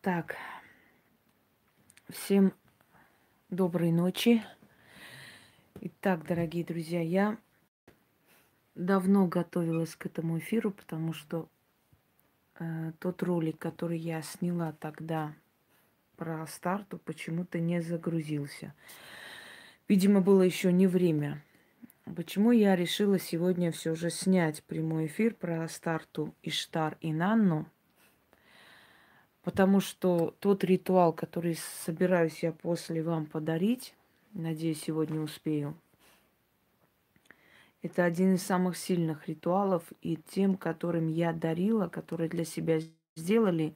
Так, всем доброй ночи. Итак, дорогие друзья, я давно готовилась к этому эфиру, потому что э, тот ролик, который я сняла тогда про старту, почему-то не загрузился. Видимо, было еще не время. Почему я решила сегодня все же снять прямой эфир про старту Иштар и Нанну? Потому что тот ритуал, который собираюсь я после вам подарить, надеюсь, сегодня успею, это один из самых сильных ритуалов, и тем, которым я дарила, которые для себя сделали,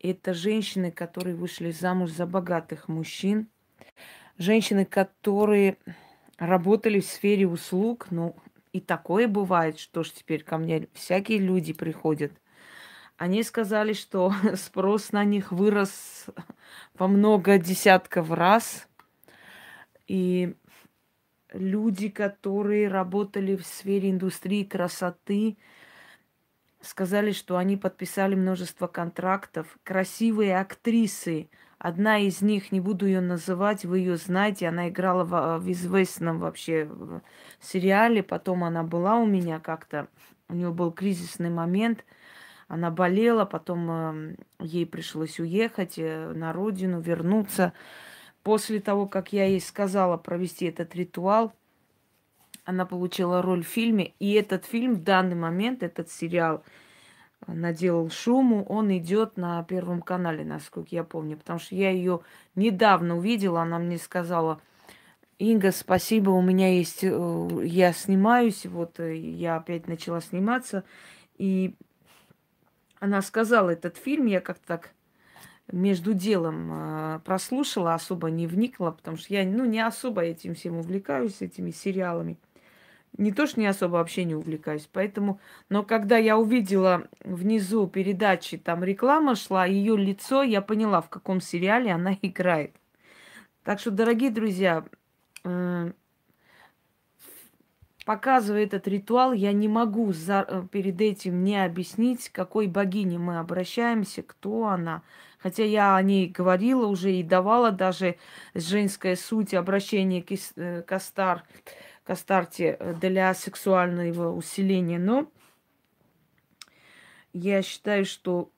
это женщины, которые вышли замуж за богатых мужчин, женщины, которые работали в сфере услуг, ну, и такое бывает, что ж теперь ко мне всякие люди приходят. Они сказали, что спрос на них вырос во много десятков раз. И люди, которые работали в сфере индустрии красоты, сказали, что они подписали множество контрактов. Красивые актрисы – Одна из них, не буду ее называть, вы ее знаете, она играла в, в известном вообще сериале, потом она была у меня как-то, у нее был кризисный момент, она болела, потом э, ей пришлось уехать э, на родину, вернуться. После того, как я ей сказала провести этот ритуал, она получила роль в фильме, и этот фильм в данный момент, этот сериал – наделал шуму, он идет на Первом канале, насколько я помню. Потому что я ее недавно увидела, она мне сказала, Инга, спасибо, у меня есть, э, я снимаюсь, вот э, я опять начала сниматься. И она сказала этот фильм, я как-то так между делом э, прослушала, особо не вникла, потому что я ну, не особо этим всем увлекаюсь, этими сериалами не то, что не особо вообще не увлекаюсь. Поэтому, но когда я увидела внизу передачи, там реклама шла, ее лицо, я поняла, в каком сериале она играет. Так что, дорогие друзья, э, показывая этот ритуал, я не могу за, э, перед этим не объяснить, какой богине мы обращаемся, кто она. Хотя я о ней говорила уже и давала даже женская суть обращения к, э, к Астар. Кастарте э, для сексуального усиления. Но я считаю, что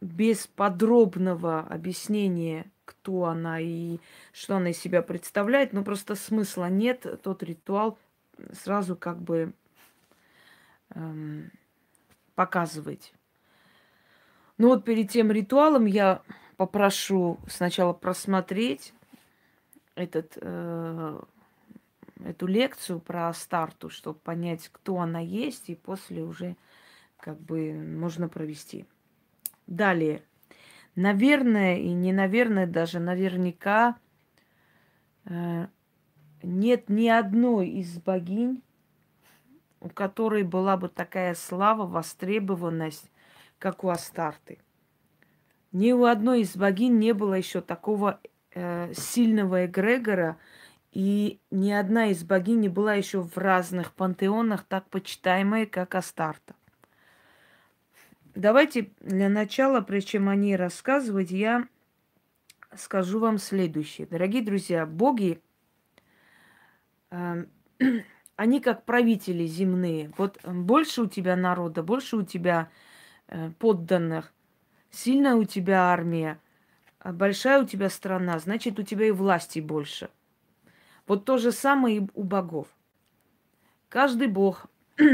без подробного объяснения, кто она и что она из себя представляет, ну просто смысла нет. Тот ритуал сразу как бы эм, показывать. Ну вот перед тем ритуалом я попрошу сначала просмотреть этот э, эту лекцию про старту, чтобы понять, кто она есть, и после уже как бы можно провести. Далее. Наверное, и не наверное, даже наверняка э, нет ни одной из богинь, у которой была бы такая слава, востребованность, как у Астарты. Ни у одной из богинь не было еще такого э, сильного эгрегора, и ни одна из богинь не была еще в разных пантеонах так почитаемая, как Астарта. Давайте для начала, прежде чем о ней рассказывать, я скажу вам следующее. Дорогие друзья, боги, они как правители земные. Вот больше у тебя народа, больше у тебя э, подданных, сильная у тебя армия, большая у тебя страна, значит, у тебя и власти больше – вот то же самое и у богов. Каждый бог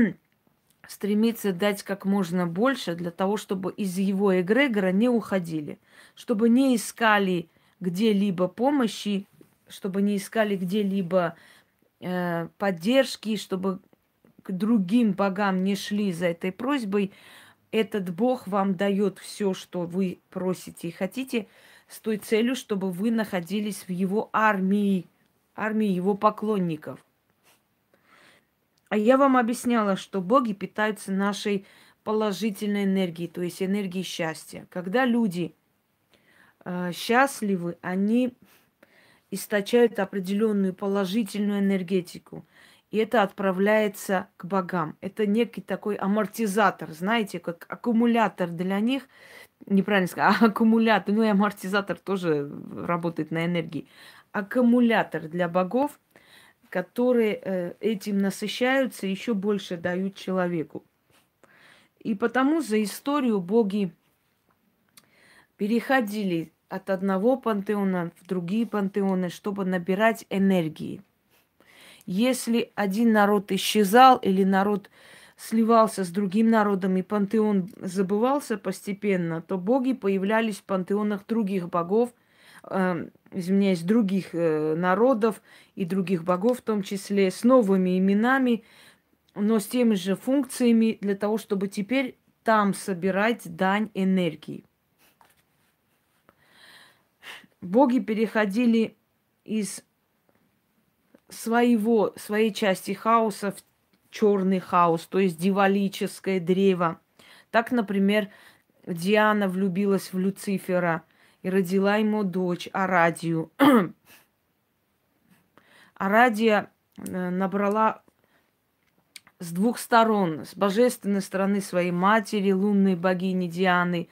стремится дать как можно больше для того, чтобы из его эгрегора не уходили, чтобы не искали где-либо помощи, чтобы не искали где-либо э, поддержки, чтобы к другим богам не шли за этой просьбой. Этот Бог вам дает все, что вы просите и хотите, с той целью, чтобы вы находились в его армии, армии его поклонников. А я вам объясняла, что боги питаются нашей положительной энергией, то есть энергией счастья. Когда люди э, счастливы, они источают определенную положительную энергетику. И это отправляется к богам. Это некий такой амортизатор, знаете, как аккумулятор для них. неправильно сказать, а аккумулятор, ну и амортизатор тоже работает на энергии. Аккумулятор для богов, которые э, этим насыщаются, еще больше дают человеку. И потому за историю боги переходили от одного пантеона в другие пантеоны, чтобы набирать энергии. Если один народ исчезал или народ сливался с другим народом и пантеон забывался постепенно, то боги появлялись в пантеонах других богов, э, извиняюсь, других э, народов и других богов, в том числе с новыми именами, но с теми же функциями для того, чтобы теперь там собирать дань энергии. Боги переходили из своего, своей части хаоса в черный хаос, то есть дивалическое древо. Так, например, Диана влюбилась в Люцифера и родила ему дочь Арадию. Арадия э, набрала с двух сторон, с божественной стороны своей матери, лунной богини Дианы,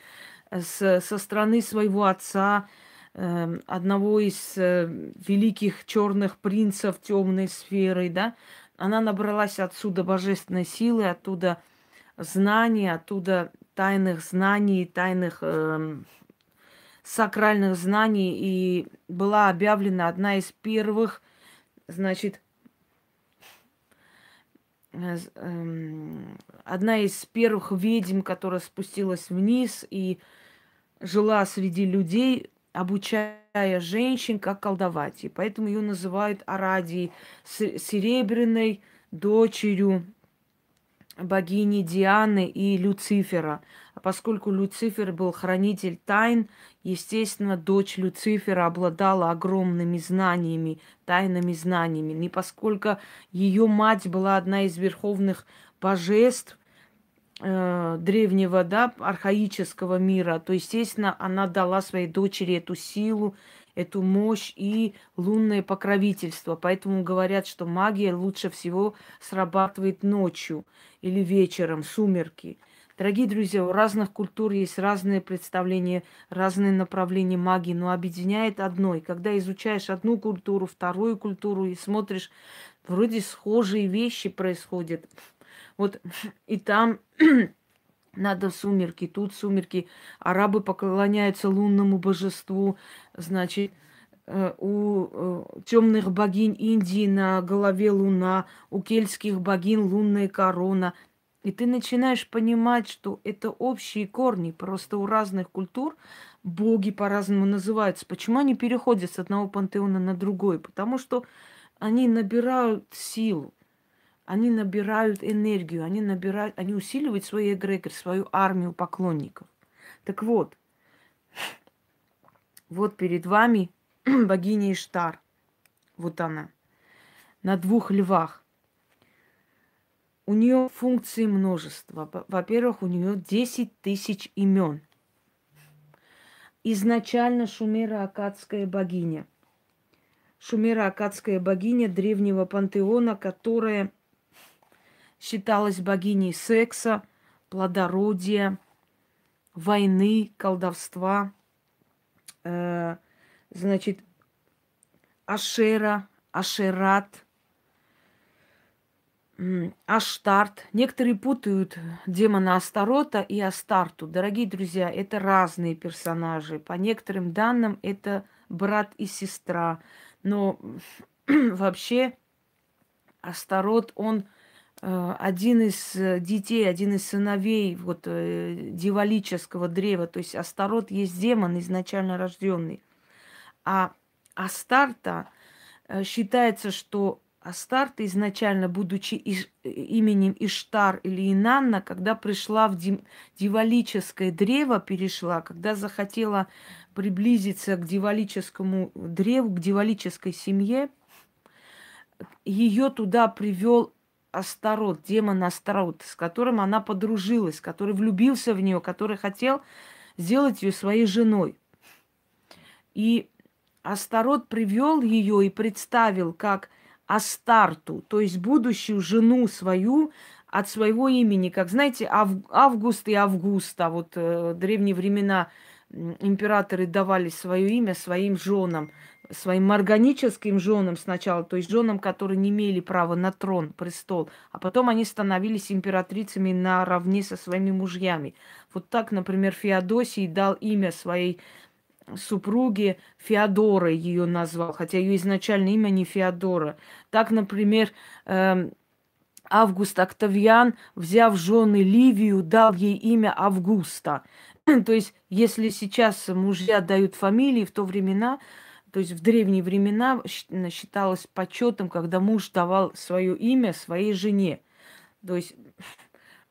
с, со стороны своего отца, э, одного из э, великих черных принцев темной сферы, да, она набралась отсюда божественной силы, оттуда знаний, оттуда тайных знаний, тайных э, сакральных знаний, и была объявлена одна из первых, значит, э, э, одна из первых ведьм, которая спустилась вниз и жила среди людей, обучая женщин, как колдовать. И поэтому ее называют Арадией, серебряной дочерью богини Дианы и Люцифера. А поскольку Люцифер был хранитель тайн, естественно, дочь Люцифера обладала огромными знаниями, тайными знаниями. Не поскольку ее мать была одна из верховных божеств, э, древнего, да, архаического мира, то, естественно, она дала своей дочери эту силу, эту мощь и лунное покровительство. Поэтому говорят, что магия лучше всего срабатывает ночью или вечером, сумерки. Дорогие друзья, у разных культур есть разные представления, разные направления магии, но объединяет одно. И когда изучаешь одну культуру, вторую культуру и смотришь, вроде схожие вещи происходят. Вот и там надо сумерки, тут сумерки. Арабы поклоняются лунному божеству, значит, э, у э, темных богинь Индии на голове луна, у кельтских богинь лунная корона. И ты начинаешь понимать, что это общие корни, просто у разных культур боги по-разному называются. Почему они переходят с одного пантеона на другой? Потому что они набирают силу они набирают энергию, они набирают, они усиливают свой эгрегор, свою армию поклонников. Так вот, вот перед вами богиня Иштар. Вот она. На двух львах. У нее функции множество. Во-первых, у нее 10 тысяч имен. Изначально Шумера-Акадская богиня. Шумера-Акадская богиня древнего пантеона, которая считалась богиней секса, плодородия, войны, колдовства. Э, значит, Ашера, Ашерат, Аштарт. Некоторые путают демона Астарота и Астарту. Дорогие друзья, это разные персонажи. По некоторым данным, это брат и сестра. Но вообще Астарот, он один из э, детей, один из сыновей вот э, дивалического древа, то есть Астарот есть демон изначально рожденный. А Астарта считается, что Астарта изначально, будучи иш, именем Иштар или Инанна, когда пришла в дивалическое древо, перешла, когда захотела приблизиться к дивалическому древу, к дивалической семье, ее туда привел Астарот, демон Астарот, с которым она подружилась, который влюбился в нее, который хотел сделать ее своей женой. И Астарот привел ее и представил как Астарту, то есть будущую жену свою, от своего имени, как, знаете, Ав, Август и Августа. Вот э, древние времена императоры давали свое имя своим женам, своим органическим женам сначала, то есть женам, которые не имели права на трон, престол, а потом они становились императрицами наравне со своими мужьями. Вот так, например, Феодосий дал имя своей супруге Феодора ее назвал, хотя ее изначальное имя не Феодора. Так, например, э, Август Октавиан, взяв жены Ливию, дал ей имя Августа. то есть, если сейчас мужья дают фамилии, в то времена, то есть в древние времена считалось почетом, когда муж давал свое имя своей жене. То есть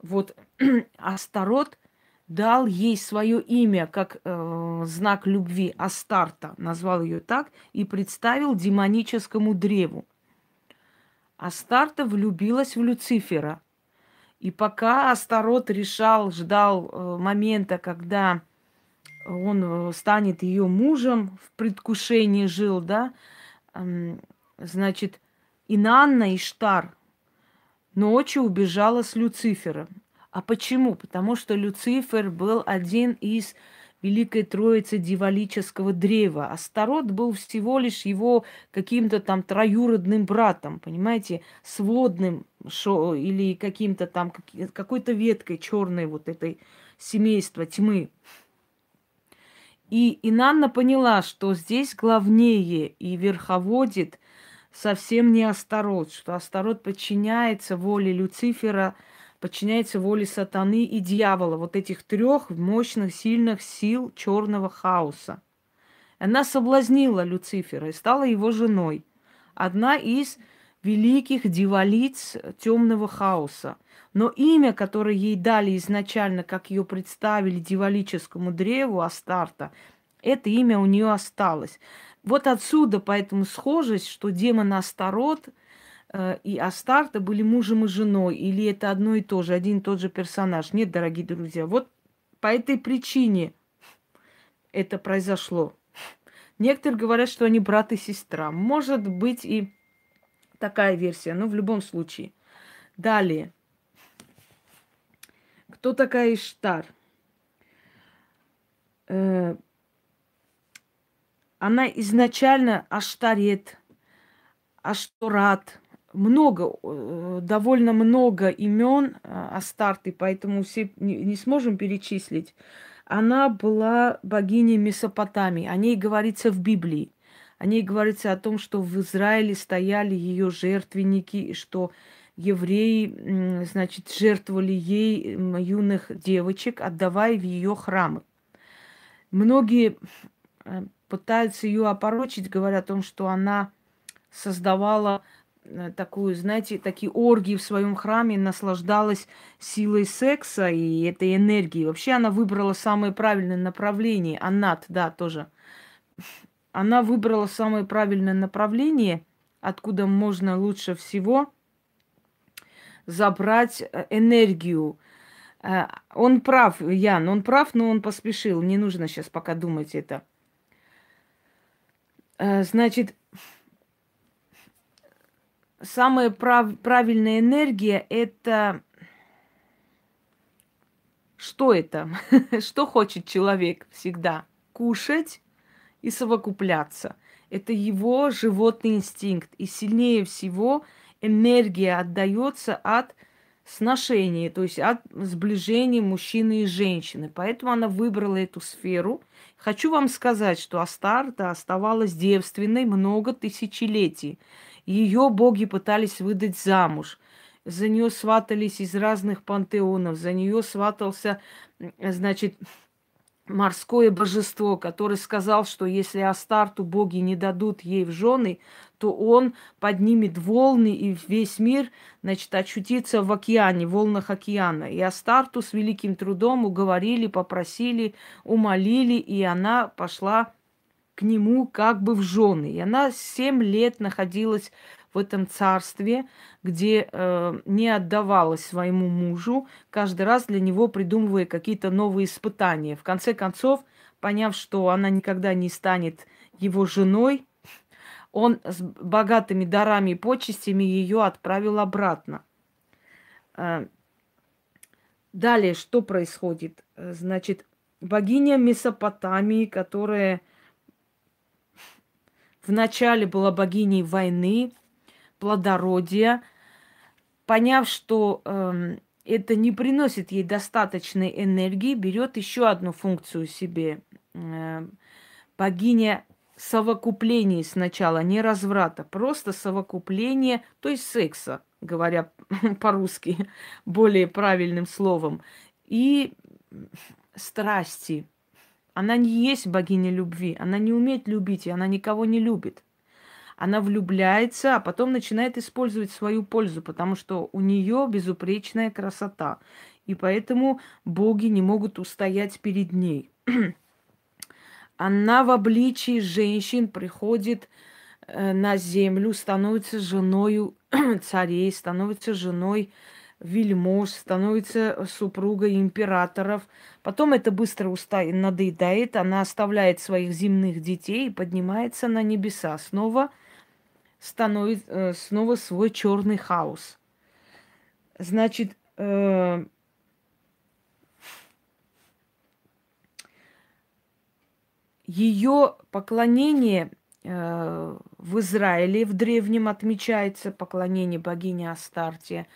вот Астарот дал ей свое имя как э, знак любви Астарта, назвал ее так, и представил демоническому древу. Астарта влюбилась в Люцифера. И пока Астарот решал, ждал э, момента, когда он э, станет ее мужем, в предвкушении жил, да, значит, Инанна Иштар ночью убежала с Люцифером. А почему? Потому что Люцифер был один из Великой Троицы Дивалического древа. Астарот был всего лишь его каким-то там троюродным братом, понимаете, сводным шо, или каким-то там, какой-то веткой черной вот этой семейства тьмы. И Инанна поняла, что здесь главнее и верховодит совсем не Астарот, что Астарот подчиняется воле Люцифера – подчиняется воле сатаны и дьявола, вот этих трех мощных, сильных сил черного хаоса. Она соблазнила Люцифера и стала его женой. Одна из великих дивалиц темного хаоса. Но имя, которое ей дали изначально, как ее представили дивалическому древу Астарта, это имя у нее осталось. Вот отсюда поэтому схожесть, что демон Астарот – Э, и Астарта были мужем и женой, или это одно и то же, один и тот же персонаж. Нет, дорогие друзья, вот по этой причине это произошло. Некоторые говорят, что они брат и сестра. Может быть и такая версия, но в любом случае. Далее. Кто такая Иштар? Э, она изначально Аштарет, Ашторат, много, э, довольно много имен э, Астарты, поэтому все не, не сможем перечислить. Она была богиней Месопотамии. О ней говорится в Библии. О ней говорится о том, что в Израиле стояли ее жертвенники, и что евреи, значит, жертвовали ей юных девочек, отдавая в ее храмы. Многие э, пытаются ее опорочить, говоря о том, что она создавала Э, такую, знаете, такие оргии в своем храме, наслаждалась силой секса и этой энергией. Вообще она выбрала самое правильное направление. Анат, да, тоже. Она выбрала самое правильное направление, откуда можно лучше всего забрать э, энергию. Э, он прав, Ян, он прав, но он поспешил. Не нужно сейчас пока думать это. Значит, самая прав, правильная энергия это что это? что хочет человек всегда? Кушать и совокупляться. Это его животный инстинкт. И сильнее всего энергия отдается от сношения, то есть от сближения мужчины и женщины. Поэтому она выбрала эту сферу. Хочу вам сказать, что Астарта оставалась девственной много тысячелетий. Ее боги пытались выдать замуж. За нее сватались из разных пантеонов. За нее сватался, значит, морское божество, который сказал, что если Астарту боги не дадут ей в жены, то он поднимет волны и весь мир, значит, очутится в океане, в волнах океана. И Астарту с великим трудом уговорили, попросили, умолили, и она пошла к нему как бы в жены. И она семь лет находилась в этом царстве, где э, не отдавалась своему мужу, каждый раз для него придумывая какие-то новые испытания. В конце концов, поняв, что она никогда не станет его женой, он с богатыми дарами и почестями ее отправил обратно. Э, Далее, что происходит? Значит, богиня Месопотамии, которая вначале была богиней войны, плодородия, поняв, что э, это не приносит ей достаточной энергии, берет еще одну функцию себе. Э, богиня совокуплений сначала, не разврата, просто совокупление, то есть секса, говоря по-русски более правильным словом, и страсти. Она не есть богиня любви, она не умеет любить, и она никого не любит. Она влюбляется, а потом начинает использовать свою пользу, потому что у нее безупречная красота. И поэтому боги не могут устоять перед ней. Она в обличии женщин приходит э, на землю, становится женой царей, становится женой вельмож, становится супругой императоров. Потом это быстро уста... надоедает, она оставляет своих земных детей и поднимается на небеса. Снова становится э, снова свой черный хаос. Значит, э, ее поклонение э, в Израиле в древнем отмечается поклонение богине Астартия.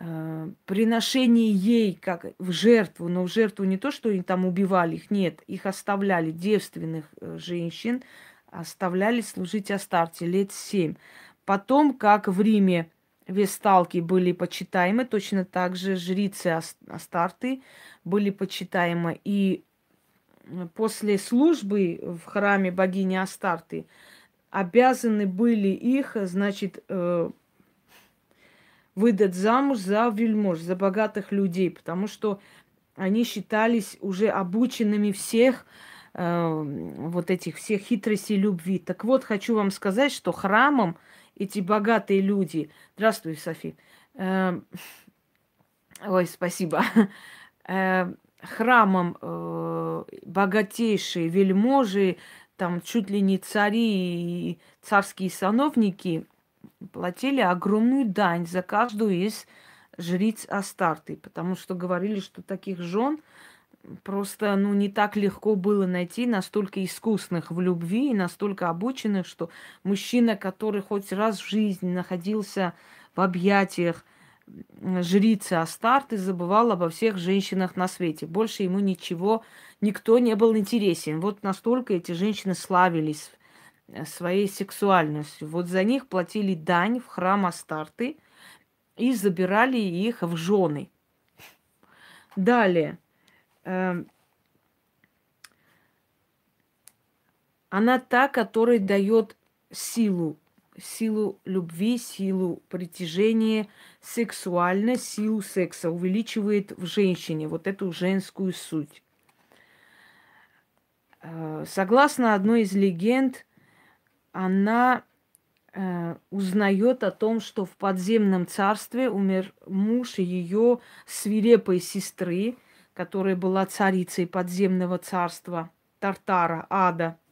Э, приношение ей как в жертву, но в жертву не то, что они там убивали их, нет, их оставляли девственных э, женщин, оставляли служить Астарте лет семь. Потом, как в Риме весталки были почитаемы, точно так же жрицы Астарты были почитаемы. И после службы в храме богини Астарты обязаны были их, значит, э, выдать замуж за вельмож, за богатых людей, потому что они считались уже обученными всех э, вот этих всех хитростей любви. Так вот, хочу вам сказать, что храмом эти богатые люди... Здравствуй, Софи. Э, ой, спасибо. Э, храмом э, богатейшие вельможи, там чуть ли не цари и царские сановники платили огромную дань за каждую из жриц Астарты, потому что говорили, что таких жен просто ну, не так легко было найти, настолько искусных в любви и настолько обученных, что мужчина, который хоть раз в жизни находился в объятиях жрицы Астарты забывал обо всех женщинах на свете. Больше ему ничего, никто не был интересен. Вот настолько эти женщины славились своей сексуальностью. Вот за них платили дань в храм Астарты и забирали их в жены. Далее. Эм, она та, которая дает силу силу любви, силу притяжения, сексуальность, силу секса, увеличивает в женщине вот эту женскую суть. Э, согласно одной из легенд, она э, узнает о том, что в подземном царстве умер муж ее свирепой сестры, которая была царицей подземного царства Тартара, Ада –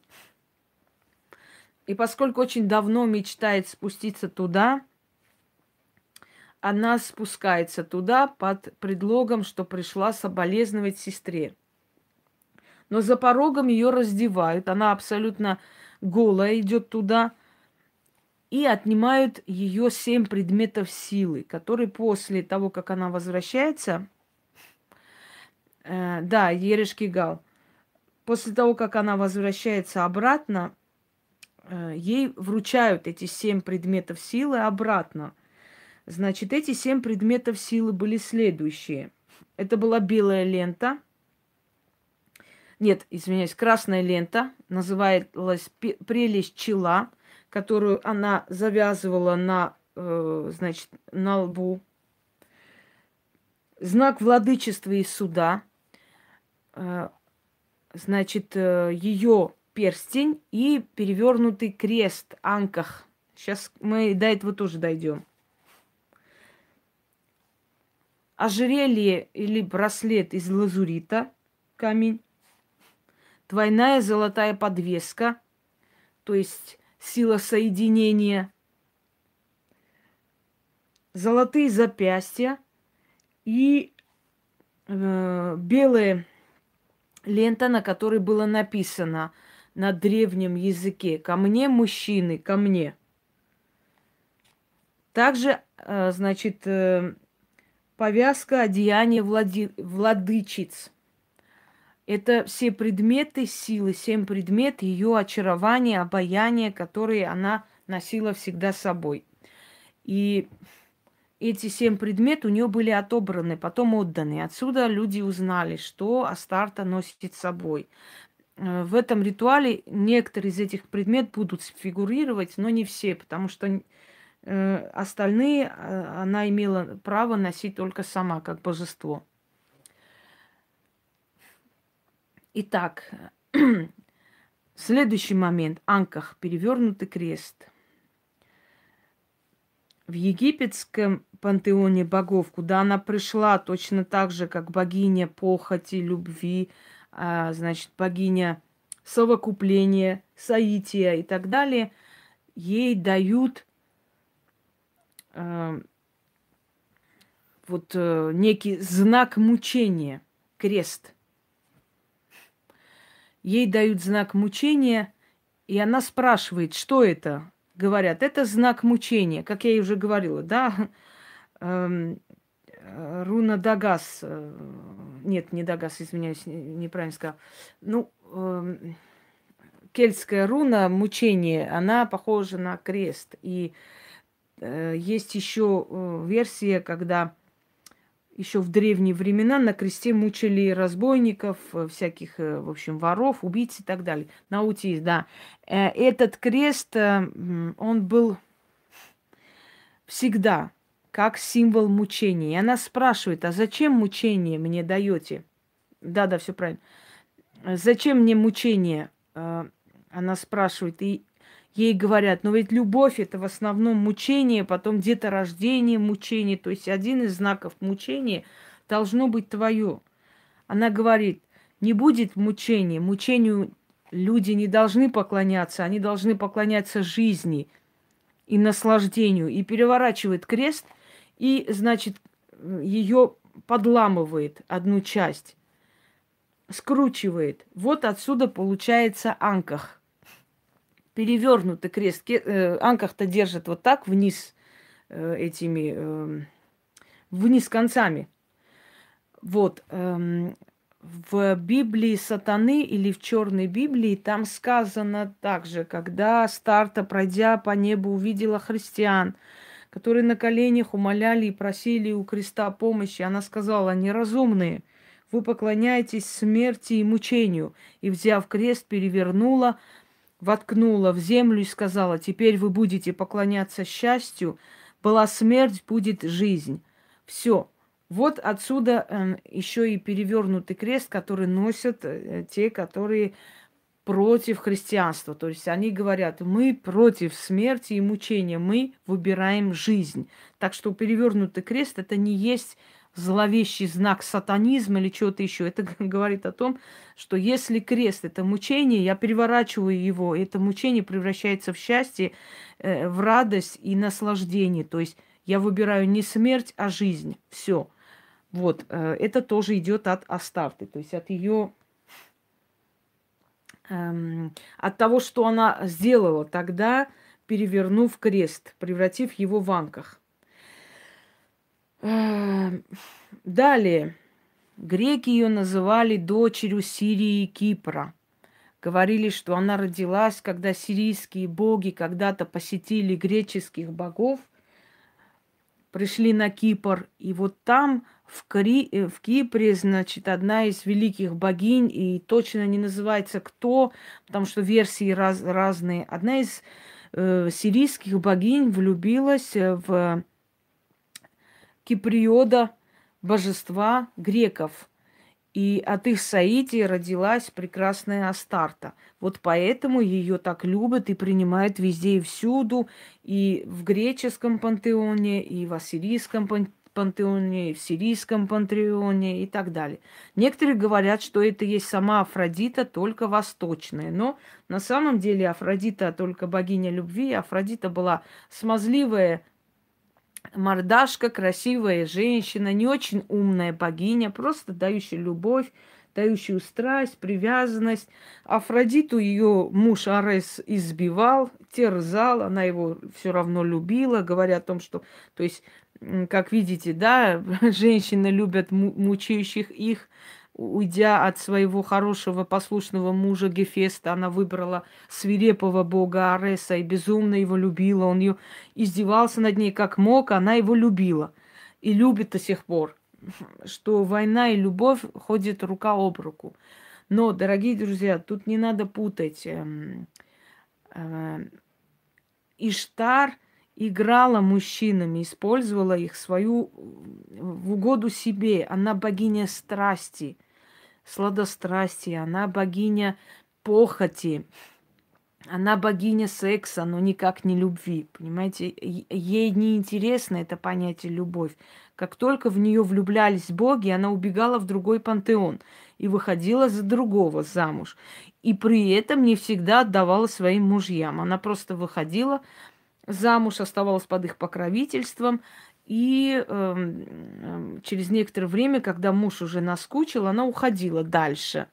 и поскольку очень давно мечтает спуститься туда, она спускается туда под предлогом, что пришла соболезновать сестре. Но за порогом ее раздевают, она абсолютно голая идет туда и отнимают ее семь предметов силы, которые после того, как она возвращается, э, да, Ерешкигал, после того, как она возвращается обратно, Э, ей вручают эти семь предметов силы обратно. Значит, эти семь предметов силы были следующие. Это была белая лента. Нет, извиняюсь, красная лента. Называлась прелесть чела, которую она завязывала на, э, значит, на лбу. Знак владычества и суда. Э, значит, ее перстень и перевернутый крест, анках. Сейчас мы до этого тоже дойдем. Ожерелье или браслет из лазурита, камень. Двойная золотая подвеска, то есть сила соединения. Золотые запястья и э, белая лента, на которой было написано на древнем языке «Ко мне, мужчины, ко мне». Также, э, значит, э, повязка одеяния влади... владычиц. Это все предметы силы, семь предмет ее очарования, обаяния, которые она носила всегда с собой. И эти семь предметов у нее были отобраны, потом отданы. Отсюда люди узнали, что Астарта носит с собой. Э, в этом ритуале некоторые из этих предметов будут фигурировать, но не все, потому что э, остальные э, она имела право носить только сама, как божество. Итак, следующий момент. Анках, перевернутый крест. В египетском пантеоне богов, куда она пришла точно так же, как богиня похоти, любви, а, значит, богиня совокупления, соития и так далее, ей дают э, вот э, некий знак мучения, крест. Ей дают знак мучения, и она спрашивает, что это? Говорят, это знак мучения, как я ей уже говорила, да? Эм, Э, руна Дагас. Э, нет, не Дагас, извиняюсь, неправильно сказал. Ну, э, кельтская руна мучение, она похожа на крест. И э, есть еще версия, когда еще в древние времена на кресте мучили разбойников, всяких, в общем, воров, убийц и так далее. Наутис, да. Этот крест, он был всегда как символ мучения. И она спрашивает, а зачем мучение мне даете? Да, да, все правильно. Зачем мне мучение? Она спрашивает, и ей говорят, но ведь любовь это в основном мучение, потом где-то рождение мучение. То есть один из знаков мучения должно быть твое. Она говорит, не будет мучения. Мучению люди не должны поклоняться, они должны поклоняться жизни и наслаждению. И переворачивает крест – и, значит, ее подламывает одну часть, скручивает. Вот отсюда получается анках. Перевернутый крест. Э, анках-то держит вот так вниз э, этими, э, вниз концами. Вот. Эм, в Библии сатаны или в черной Библии там сказано также, когда старта, пройдя по небу, увидела христиан – которые на коленях умоляли и просили у креста помощи. Она сказала, неразумные, вы поклоняетесь смерти и мучению. И, взяв крест, перевернула, воткнула в землю и сказала, теперь вы будете поклоняться счастью, была смерть, будет жизнь. Все. Вот отсюда э, эм, еще и перевернутый крест, который носят э, те, которые против христианства. То есть они говорят, мы против смерти и мучения, мы выбираем жизнь. Так что перевернутый крест это не есть зловещий знак сатанизма или чего-то еще. Это говорит о том, что если крест это мучение, я переворачиваю его, это мучение превращается в счастье, э, в радость и наслаждение. То есть я выбираю не смерть, а жизнь. Все. Вот, э, это тоже идет от Астарты, то есть от ее эм, от того, что она сделала тогда, перевернув крест, превратив его в анках. Эм, далее. Греки ее называли дочерью Сирии и Кипра. Говорили, что она родилась, когда сирийские боги когда-то посетили греческих богов, пришли на Кипр, и вот там в, Кри... Э, в Кипре, значит, одна из великих богинь, и точно не называется кто, потому что версии раз... разные. Одна из э, сирийских богинь влюбилась в киприода божества греков. И от их соития родилась прекрасная Астарта. Вот поэтому ее так любят и принимают везде и всюду, и в греческом пантеоне, и в ассирийском пантеоне пантеоне, в сирийском пантеоне и так далее. Некоторые говорят, что это есть сама Афродита, только восточная. Но на самом деле Афродита только богиня любви. Афродита была смазливая мордашка, красивая женщина, не очень умная богиня, просто дающая любовь, дающую страсть, привязанность. Афродиту ее муж Арес избивал, терзал, она его все равно любила, говоря о том, что, то есть, как видите, да, женщины любят мучающих их, уйдя от своего хорошего послушного мужа Гефеста, она выбрала свирепого бога Ареса и безумно его любила. Он ее издевался над ней как мог, она его любила и любит до сих пор что война и любовь ходят рука об руку. Но, дорогие друзья, тут не надо путать. Эм, э, Иштар играла мужчинами, использовала их свою в угоду себе. Она богиня страсти, сладострастия, она богиня похоти, она богиня секса, но никак не любви. Понимаете, ей не интересно это понятие любовь. Как только в нее влюблялись боги, она убегала в другой пантеон и выходила за другого замуж. И при этом не всегда отдавала своим мужьям. Она просто выходила замуж, оставалась под их покровительством. И э, через некоторое время, когда муж уже наскучил, она уходила дальше.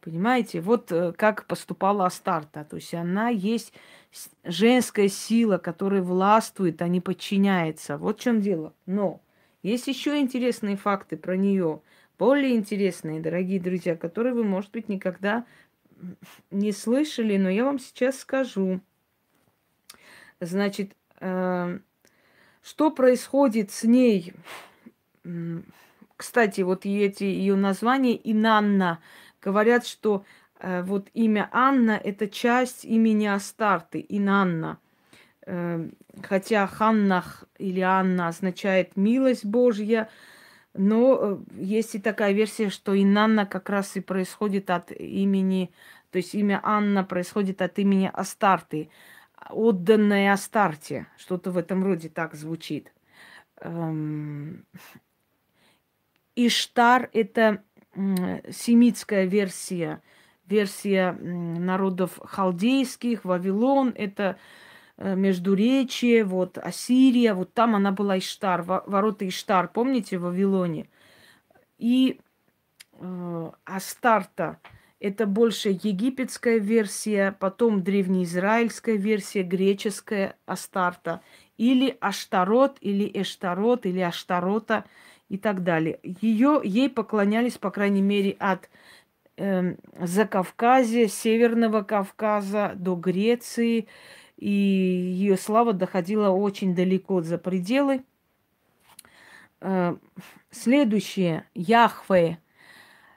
Понимаете, вот э, как поступала Астарта. То есть она есть женская сила, которая властвует, а не подчиняется. Вот в чем дело. Но есть еще интересные факты про нее, более интересные, дорогие друзья, которые вы, может быть, никогда не слышали, но я вам сейчас скажу. Значит, э, что происходит с ней? Кстати, вот эти ее названия Инанна говорят, что э, вот имя Анна это часть имени Астарты, Инанна. Эм, хотя Ханнах или Анна означает милость Божья, но э, есть и такая версия, что и Нанна как раз и происходит от имени, то есть имя Анна происходит от имени Астарты, отданная Астарте, что-то в этом роде так звучит. Эм, Иштар – это семитская версия, версия народов халдейских, Вавилон – это Э, Междуречие, вот Ассирия, вот там она была Иштар, ворота Иштар, помните, в Вавилоне. И э, Астарта – это больше египетская версия, потом древнеизраильская версия, греческая Астарта, или Аштарот, или Эштарот, или Аштарота и так далее. Ее, ей поклонялись, по крайней мере, от э, Закавказья, Северного Кавказа до Греции – и ее слава доходила очень далеко за пределы. Э, следующее, Яхве.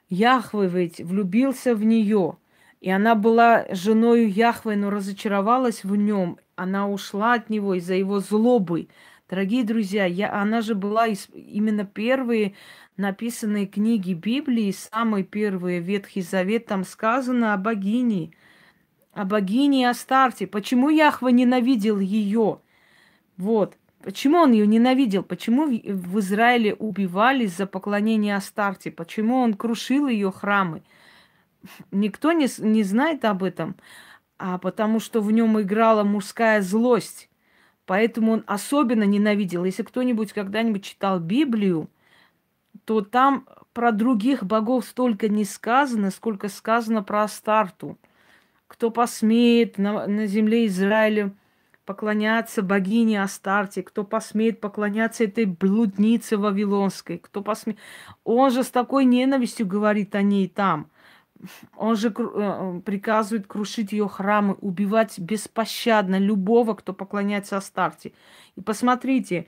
Яхве ведь влюбился в нее, и она была женой Яхве, но разочаровалась в нем. Она ушла от него из-за его злобы. Дорогие друзья, я, она же была из, именно первые написанные книги Библии, самые первые, Ветхий Завет, там сказано о богине – о богине Астарте. Почему Яхва ненавидел ее? Вот. Почему он ее ненавидел? Почему в Израиле убивали за поклонение Астарте? Почему он крушил ее храмы? Никто не, не знает об этом, а потому что в нем играла мужская злость. Поэтому он особенно ненавидел. Если кто-нибудь когда-нибудь читал Библию, то там про других богов столько не сказано, сколько сказано про Астарту – кто посмеет на, на земле Израиля поклоняться богине Астарте, кто посмеет поклоняться этой блуднице Вавилонской, кто посмеет... Он же с такой ненавистью говорит о ней там. Он же э, приказывает крушить ее храмы, убивать беспощадно любого, кто поклоняется Астарте. И посмотрите,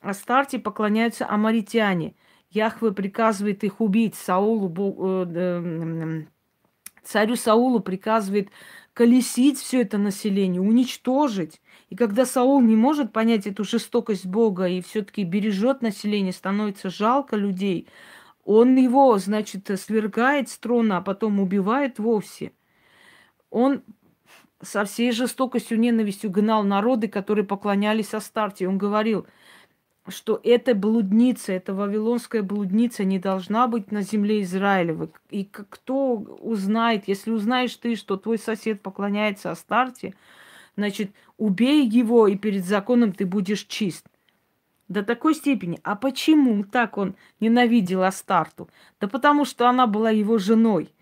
Астарте поклоняются амаритяне. Яхве приказывает их убить, Саулу, э, э, Царю Саулу приказывает колесить все это население, уничтожить. И когда Саул не может понять эту жестокость Бога и все-таки бережет население, становится жалко людей, он его, значит, свергает с трона, а потом убивает вовсе. Он со всей жестокостью, ненавистью гнал народы, которые поклонялись Астарте. Он говорил – что эта блудница, эта вавилонская блудница не должна быть на земле Израилевой. И кто узнает, если узнаешь ты, что твой сосед поклоняется Астарте, значит, убей его, и перед законом ты будешь чист. До такой степени. А почему так он ненавидел Астарту? Да потому что она была его женой.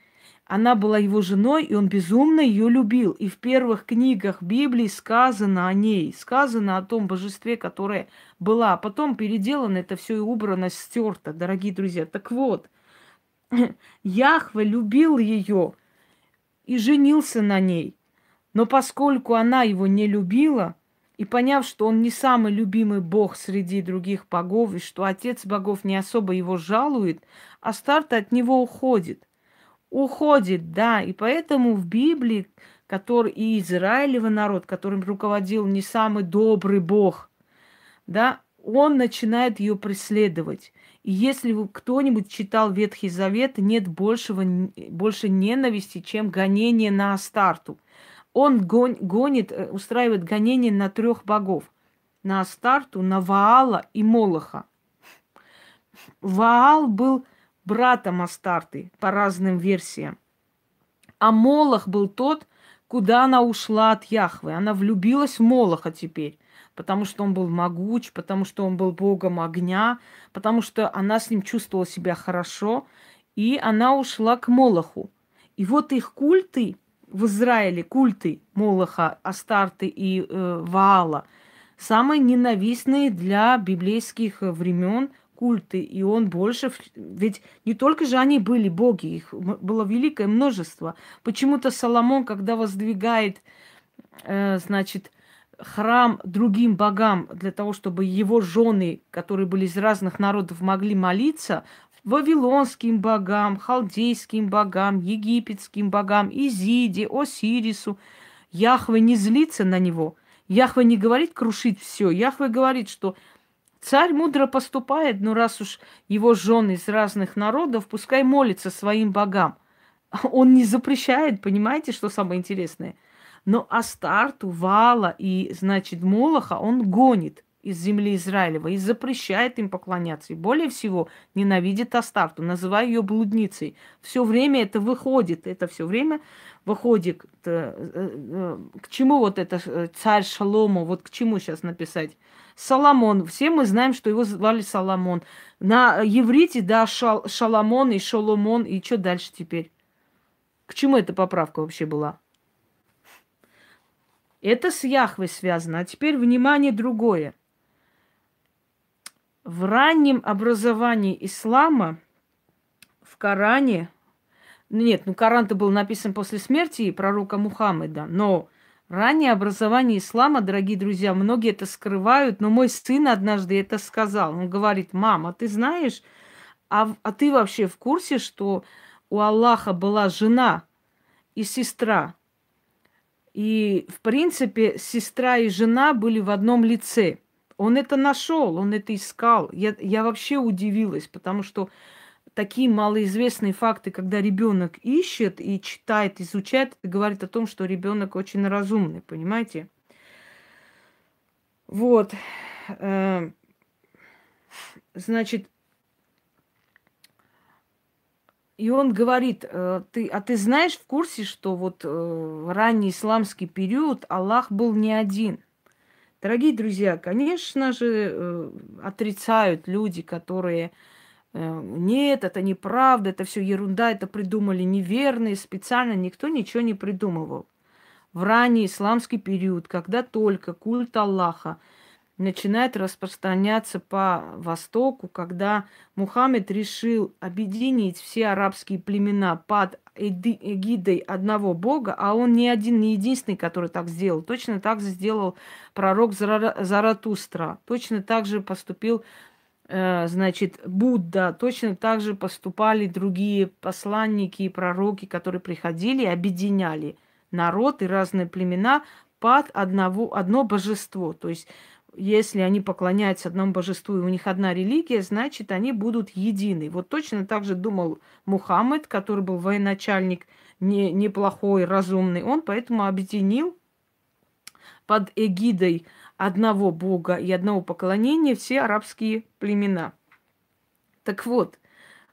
Она была его женой, и он безумно ее любил. И в первых книгах Библии сказано о ней, сказано о том божестве, которое была. А потом переделано это все и убрано, стерто, дорогие друзья. Так вот, Яхве любил ее и женился на ней. Но поскольку она его не любила, и поняв, что он не самый любимый бог среди других богов, и что отец богов не особо его жалует, Астарта от него уходит. Уходит, да, и поэтому в Библии, который и Израилевый народ, которым руководил не самый добрый бог, да, он начинает ее преследовать. И если кто-нибудь читал Ветхий Завет, нет большего, больше ненависти, чем гонение на Астарту – он гон, гонит, э, устраивает гонение на трех богов. На Астарту, на Ваала и Молоха. Ваал был братом Астарты по разным версиям. А Молох был тот, куда она ушла от Яхвы. Она влюбилась в Молоха теперь, потому что он был могуч, потому что он был богом огня, потому что она с ним чувствовала себя хорошо, и она ушла к Молоху. И вот их культы в Израиле культы Молоха, Астарты и э, Ваала самые ненавистные для библейских времен культы. И он больше... Ведь не только же они были боги, их было великое множество. Почему-то Соломон, когда воздвигает, э, значит, храм другим богам для того, чтобы его жены, которые были из разных народов, могли молиться, вавилонским богам, халдейским богам, египетским богам, Изиде, Осирису. Яхве не злится на него. Яхве не говорит крушить все. Яхве говорит, что царь мудро поступает, но раз уж его жены из разных народов, пускай молится своим богам. Он не запрещает, понимаете, что самое интересное? Но Астарту, Вала и, значит, Молоха он гонит из земли Израилева и запрещает им поклоняться. И более всего ненавидит Астарту, называя ее блудницей. Все время это выходит, это все время выходит. Э, э, к чему вот это э, царь Шалому, вот к чему сейчас написать? Соломон. Все мы знаем, что его звали Соломон. На еврите, да, шал, Шаламон и Шоломон. И что дальше теперь? К чему эта поправка вообще была? Это с Яхвой связано. А теперь, внимание, другое в раннем образовании ислама, в Коране, нет, ну Коран-то был написан после смерти пророка Мухаммеда, но раннее образование ислама, дорогие друзья, многие это скрывают, но мой сын однажды это сказал. Он говорит, мама, ты знаешь, а, а ты вообще в курсе, что у Аллаха была жена и сестра? И, в принципе, сестра и жена были в одном лице – он это нашел, он это искал. Я, я вообще удивилась, потому что такие малоизвестные факты, когда ребенок ищет и читает, изучает, говорит о том, что ребенок очень разумный, понимаете? Вот. Э, значит, и он говорит, э, ты, а ты знаешь в курсе, что вот э, в ранний исламский период Аллах был не один – Дорогие друзья, конечно же, э, отрицают люди, которые э, нет, это неправда, это все ерунда, это придумали неверные, специально никто ничего не придумывал. В ранний исламский период, когда только культ Аллаха начинает распространяться по Востоку, когда Мухаммед решил объединить все арабские племена под эгидой одного бога, а он не один, не единственный, который так сделал. Точно так же сделал пророк Заратустра. Точно так же поступил, э, значит, Будда. Точно так же поступали другие посланники и пророки, которые приходили и объединяли народ и разные племена под одного, одно божество. То есть если они поклоняются одному божеству, и у них одна религия, значит, они будут едины. Вот точно так же думал Мухаммед, который был военачальник, не, неплохой, разумный. Он поэтому объединил под эгидой одного бога и одного поклонения все арабские племена. Так вот,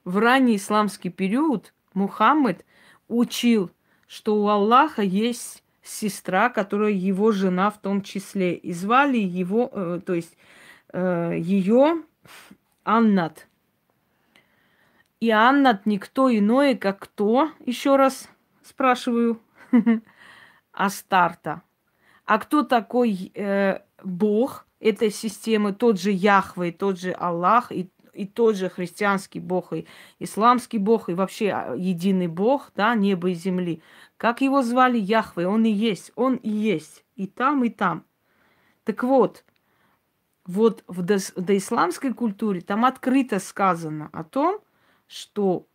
в ранний исламский период Мухаммед учил, что у Аллаха есть сестра, которая его жена в том числе. И звали его, э, то есть э, ее Аннат. И Аннат никто иное, как кто, еще раз спрашиваю, Астарта. А кто такой э, Бог этой системы? Тот же Яхве, тот же Аллах, и, и тот же христианский Бог, и исламский Бог, и вообще а, единый Бог, да, неба и земли. Как его звали Яхве? Он и есть, он и есть. И там, и там. Так вот, вот в, до, в доисламской культуре там открыто сказано о том, что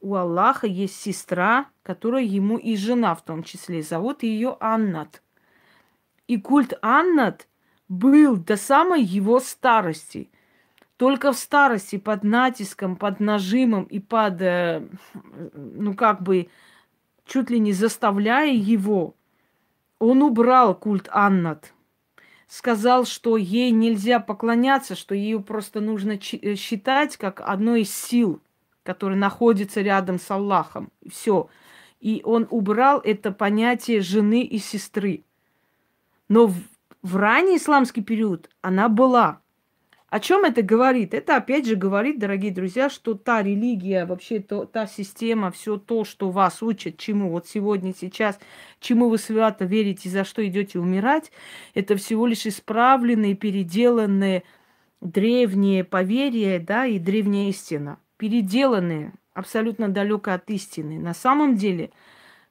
у Аллаха есть сестра, которая ему и жена в том числе. Зовут ее Аннат. И культ Аннат был до самой его старости. Только в старости под натиском, под нажимом и под, э, ну как бы, чуть ли не заставляя его, он убрал культ Аннат. Сказал, что ей нельзя поклоняться, что ее просто нужно э, считать как одной из сил, которая находится рядом с Аллахом. Все. И он убрал это понятие жены и сестры. Но в, в ранний исламский период она была. О чем это говорит? Это опять же говорит, дорогие друзья, что та религия, вообще то, та система, все то, что вас учат, чему вот сегодня, сейчас, чему вы свято верите, за что идете умирать, это всего лишь исправленные, переделанные древние поверья, да, и древняя истина. Переделанные, абсолютно далеко от истины. На самом деле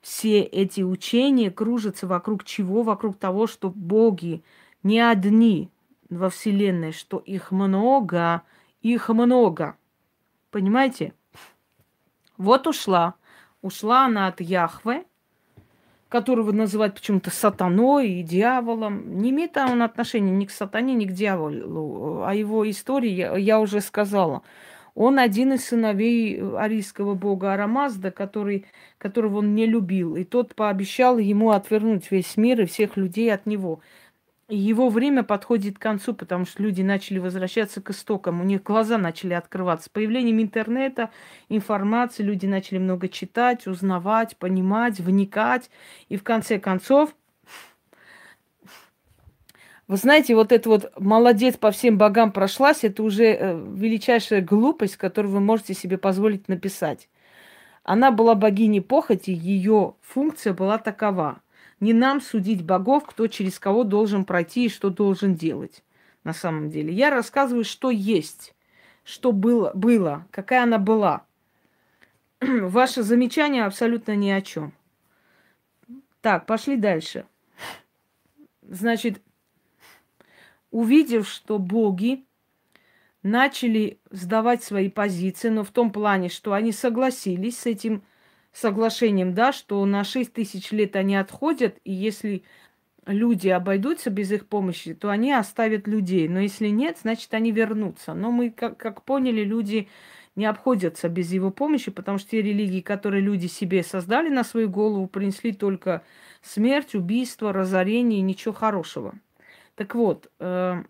все эти учения кружатся вокруг чего? Вокруг того, что боги не одни, во Вселенной, что их много, их много. Понимаете? Вот ушла. Ушла она от Яхве, которого называют почему-то сатаной и дьяволом. Не имеет он отношения ни к сатане, ни к дьяволу. А его истории я, я уже сказала. Он один из сыновей арийского бога Арамазда, который, которого он не любил. И тот пообещал ему отвернуть весь мир и всех людей от него его время подходит к концу, потому что люди начали возвращаться к истокам, у них глаза начали открываться. С появлением интернета, информации, люди начали много читать, узнавать, понимать, вникать. И в конце концов, вы знаете, вот это вот молодец по всем богам прошлась, это уже э, величайшая глупость, которую вы можете себе позволить написать. Она была богиней похоти, ее функция была такова – не нам судить богов, кто через кого должен пройти и что должен делать на самом деле. Я рассказываю, что есть, что было, было какая она была. Ваше замечание абсолютно ни о чем. Так, пошли дальше. Значит, увидев, что боги начали сдавать свои позиции, но в том плане, что они согласились с этим соглашением, да, что на 6 тысяч лет они отходят, и если люди обойдутся без их помощи, то они оставят людей. Но если нет, значит, они вернутся. Но мы, как, как поняли, люди не обходятся без его помощи, потому что те религии, которые люди себе создали на свою голову, принесли только смерть, убийство, разорение и ничего хорошего. Так вот, э,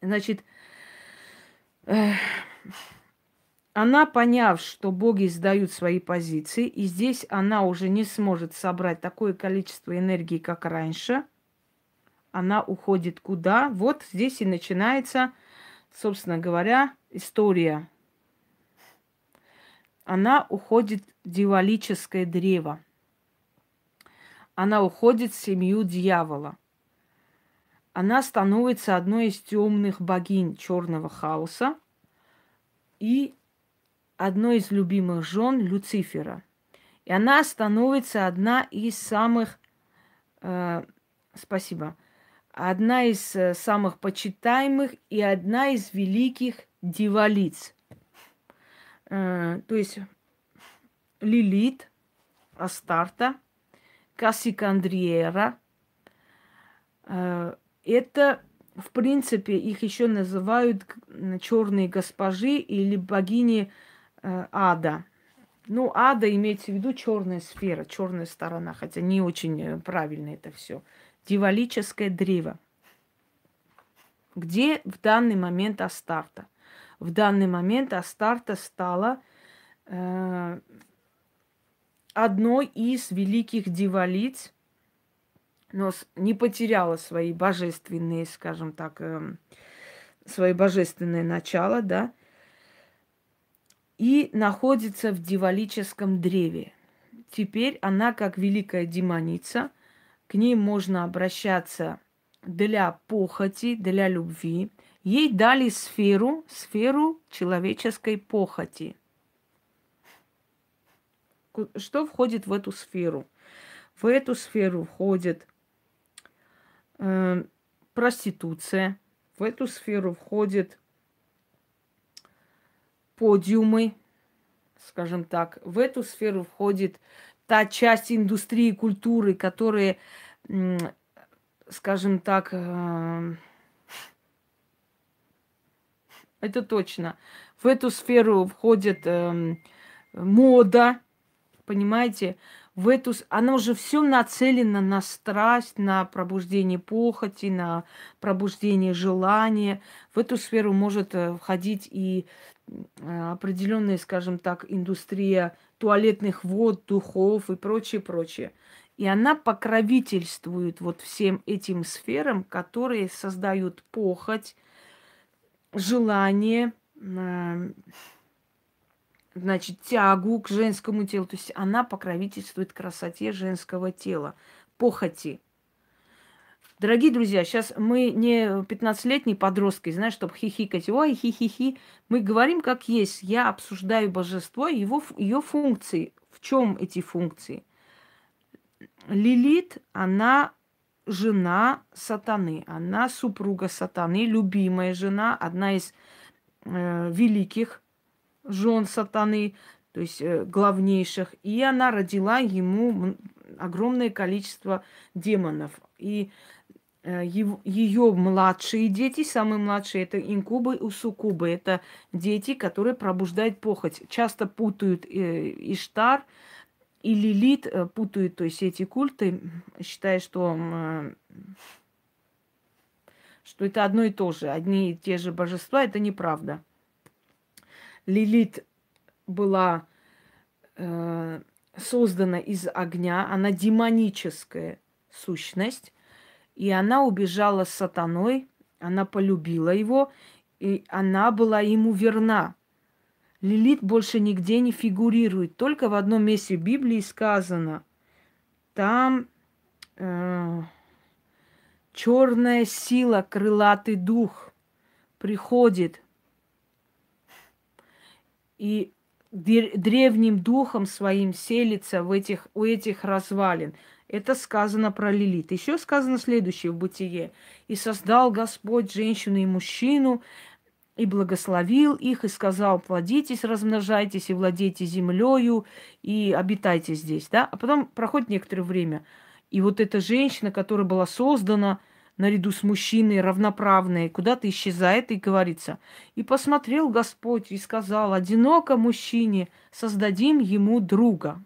значит, э, она, поняв, что боги сдают свои позиции, и здесь она уже не сможет собрать такое количество энергии, как раньше, она уходит куда? Вот здесь и начинается, собственно говоря, история. Она уходит в дьяволическое древо. Она уходит в семью дьявола. Она становится одной из темных богинь черного хаоса и одной из любимых жен Люцифера. И она становится одна из самых, э, спасибо, одна из э, самых почитаемых и одна из великих дивалиц. Э, то есть Лилит, Астарта, Кассикандриера. Э, это в принципе, их еще называют черные госпожи или богини э, ада. Ну, ада имеется в виду черная сфера, черная сторона, хотя не очень э, правильно это все. Дивалическое древо. Где в данный момент Астарта? В данный момент Астарта стала э, одной из великих дивалиц но не потеряла свои божественные, скажем так, эм, свое божественное начало, да, и находится в дивалическом древе. Теперь она, как великая демоница, к ней можно обращаться для похоти, для любви. Ей дали сферу, сферу человеческой похоти. Что входит в эту сферу? В эту сферу входит э, проституция, в эту сферу входит подиумы, скажем так, в эту сферу входит та часть индустрии культуры, которая, скажем так, э, это точно. В эту сферу входит э, мода, понимаете? В эту, оно уже все нацелено на страсть, на пробуждение похоти, на пробуждение желания. В эту сферу может э, входить и э, определенная, скажем так, индустрия туалетных вод, духов и прочее, прочее. И она покровительствует вот всем этим сферам, которые создают похоть, желание, значит, тягу к женскому телу. То есть она покровительствует красоте женского тела, похоти. Дорогие друзья, сейчас мы не 15-летние подростки, знаешь, чтобы хихикать, ой, хи-хи-хи. Мы говорим как есть. Я обсуждаю божество его, ее функции. В чем эти функции? Лилит, она жена сатаны, она супруга сатаны, любимая жена, одна из э, великих жен сатаны, то есть э, главнейших. И она родила ему огромное количество демонов. И Э, ее младшие дети, самые младшие, это инкубы и суккубы. Это дети, которые пробуждают похоть. Часто путают э, Иштар и Лилит, путают, то есть эти культы, считая, что, что это одно и то же, одни и те же божества, это неправда. Лилит была э, создана из огня, она демоническая сущность, и она убежала с сатаной, она полюбила его, и она была ему верна. Лилит больше нигде не фигурирует. Только в одном месте Библии сказано, там э, черная сила, крылатый дух приходит и древним духом своим селится в этих, у этих развалин. Это сказано про Лилит. Еще сказано следующее в Бытие. «И создал Господь женщину и мужчину, и благословил их, и сказал, плодитесь, размножайтесь, и владейте землею, и обитайте здесь». Да? А потом проходит некоторое время, и вот эта женщина, которая была создана наряду с мужчиной, равноправная, куда-то исчезает и говорится. «И посмотрел Господь и сказал, одиноко мужчине создадим ему друга».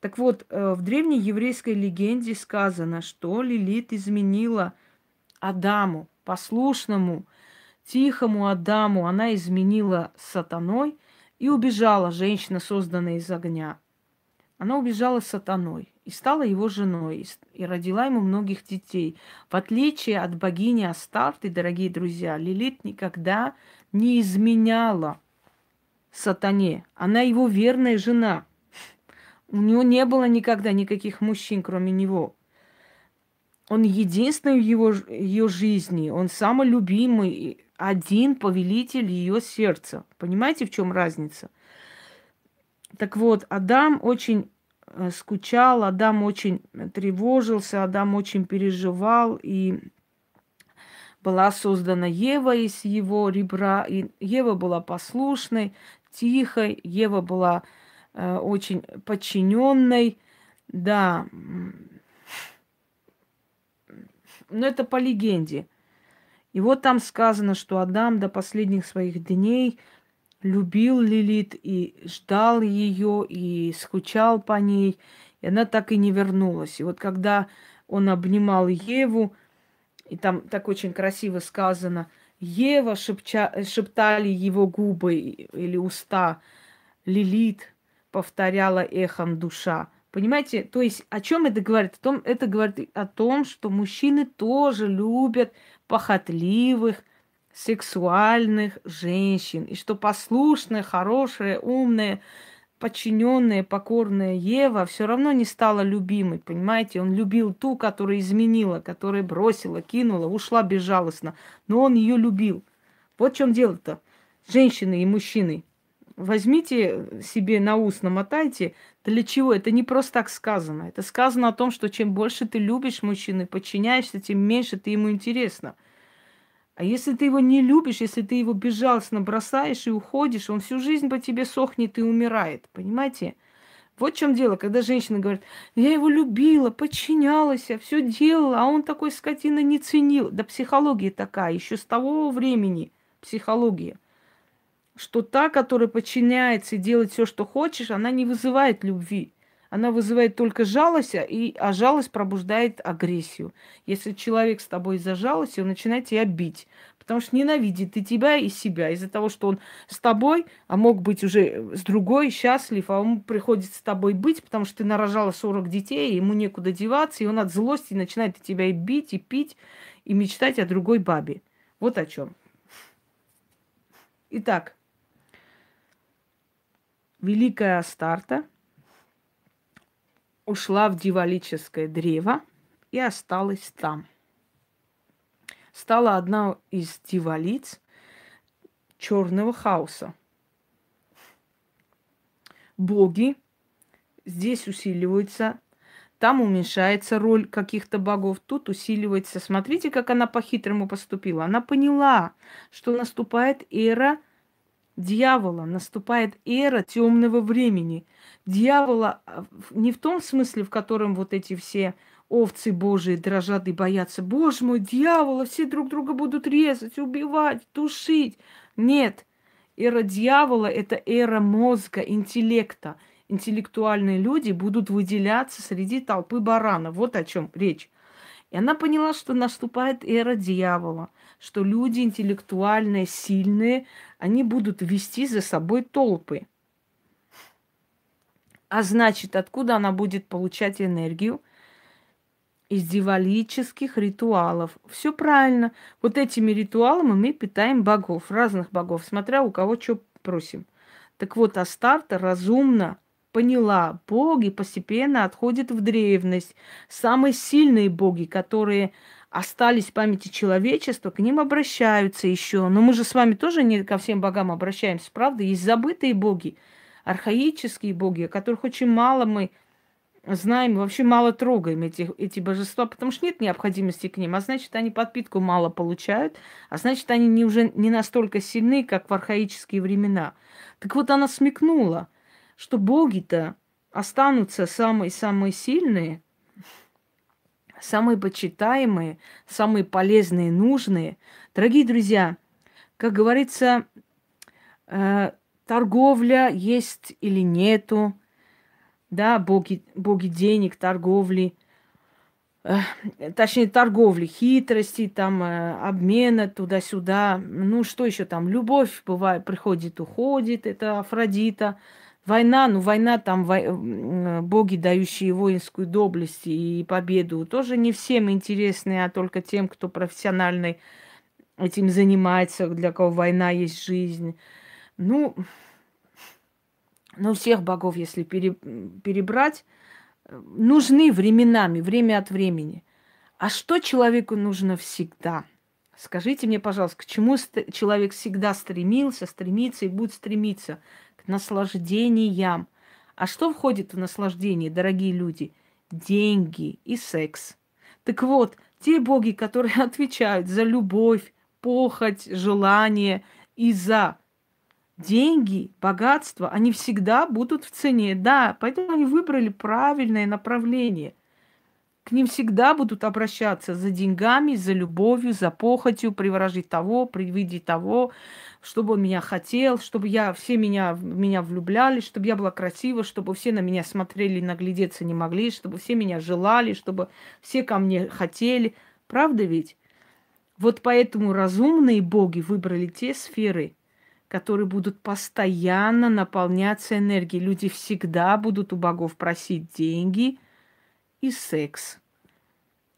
Так вот, э, в древней еврейской легенде сказано, что Лилит изменила Адаму, послушному, тихому Адаму. Она изменила сатаной и убежала, женщина, созданная из огня. Она убежала с сатаной и стала его женой, и родила ему многих детей. В отличие от богини Астарты, дорогие друзья, Лилит никогда не изменяла сатане. Она его верная жена – у него не было никогда никаких мужчин, кроме него. Он единственный в его, ее жизни. Он самый любимый, один повелитель ее сердца. Понимаете, в чем разница? Так вот, Адам очень скучал, Адам очень тревожился, Адам очень переживал, и была создана Ева из его ребра, и Ева была послушной, тихой, Ева была Э, очень подчиненной, да. Но это по легенде. И вот там сказано, что Адам до последних своих дней любил Лилит и ждал ее, и скучал по ней, и она так и не вернулась. И вот когда он обнимал Еву, и там так очень красиво сказано, Ева шепча, шептали его губы или уста, Лилит, повторяла эхом душа. Понимаете? То есть о чем это говорит? О том, это говорит о том, что мужчины тоже любят похотливых, сексуальных женщин. И что послушная, хорошая, умная, подчиненная, покорная Ева все равно не стала любимой, понимаете? Он любил ту, которая изменила, которая бросила, кинула, ушла безжалостно. Но он ее любил. Вот в чем дело-то. Женщины и мужчины. Возьмите себе на ус, намотайте. Для чего? Это не просто так сказано. Это сказано о том, что чем больше ты любишь мужчину, подчиняешься, тем меньше ты ему интересно. А если ты его не любишь, если ты его безжалостно бросаешь и уходишь, он всю жизнь по тебе сохнет и умирает. Понимаете? Вот в чем дело, когда женщина говорит, я его любила, подчинялась, все делала, а он такой скотина не ценил. Да психология такая, еще с того времени психология, что та, которая подчиняется и делает все, что хочешь, она не вызывает любви она вызывает только жалость, и, а жалость пробуждает агрессию. Если человек с тобой из-за жалости, он начинает тебя бить, потому что ненавидит и тебя, и себя. Из-за того, что он с тобой, а мог быть уже с другой, счастлив, а он приходит с тобой быть, потому что ты нарожала 40 детей, ему некуда деваться, и он от злости начинает тебя и бить, и пить, и мечтать о другой бабе. Вот о чем. Итак, Великая Астарта – ушла в дьяволическое древо и осталась там. Стала одна из дьяволиц черного хаоса. Боги здесь усиливаются, там уменьшается роль каких-то богов, тут усиливается. Смотрите, как она по-хитрому поступила. Она поняла, что наступает эра дьявола, наступает эра темного времени – дьявола а, не в том смысле, в котором вот эти все овцы Божии дрожат и боятся. Боже мой, дьявола, все друг друга будут резать, убивать, тушить. Нет, эра дьявола – это эра мозга, интеллекта. Интеллектуальные люди будут выделяться среди толпы барана. Вот о чем речь. И она поняла, что наступает эра дьявола, что люди интеллектуальные, сильные, они будут вести за собой толпы. А значит, откуда она будет получать энергию? Из дивалических ритуалов. Все правильно. Вот этими ритуалами мы питаем богов, разных богов, смотря у кого что просим. Так вот, Астарта разумно поняла, боги постепенно отходят в древность. Самые сильные боги, которые остались в памяти человечества, к ним обращаются еще. Но мы же с вами тоже не ко всем богам обращаемся, правда? Есть забытые боги – архаические боги, о которых очень мало мы знаем, вообще мало трогаем эти, эти божества, потому что нет необходимости к ним, а значит, они подпитку мало получают, а значит, они не, уже не настолько сильны, как в архаические времена. Так вот, она смекнула, что боги-то останутся самые-самые сильные, самые почитаемые, самые полезные, нужные. Дорогие друзья, как говорится, э, торговля есть или нету, да, боги, боги денег, торговли, э, точнее, торговли, хитрости, там, э, обмена туда-сюда. Ну, что еще там? Любовь бывает, приходит, уходит, это Афродита. Война, ну, война, там, во, э, боги, дающие воинскую доблесть и победу, тоже не всем интересны, а только тем, кто профессиональный этим занимается, для кого война есть жизнь. Ну, ну, всех богов, если пере, перебрать, нужны временами, время от времени. А что человеку нужно всегда? Скажите мне, пожалуйста, к чему человек всегда стремился, стремится и будет стремиться? К наслаждениям. А что входит в наслаждение, дорогие люди? Деньги и секс. Так вот, те боги, которые отвечают за любовь, похоть, желание и за деньги, богатство, они всегда будут в цене. Да, поэтому они выбрали правильное направление. К ним всегда будут обращаться за деньгами, за любовью, за похотью, приворожить того, приведи того, чтобы он меня хотел, чтобы я, все меня, меня влюбляли, чтобы я была красива, чтобы все на меня смотрели, наглядеться не могли, чтобы все меня желали, чтобы все ко мне хотели. Правда ведь? Вот поэтому разумные боги выбрали те сферы – которые будут постоянно наполняться энергией. Люди всегда будут у богов просить деньги и секс.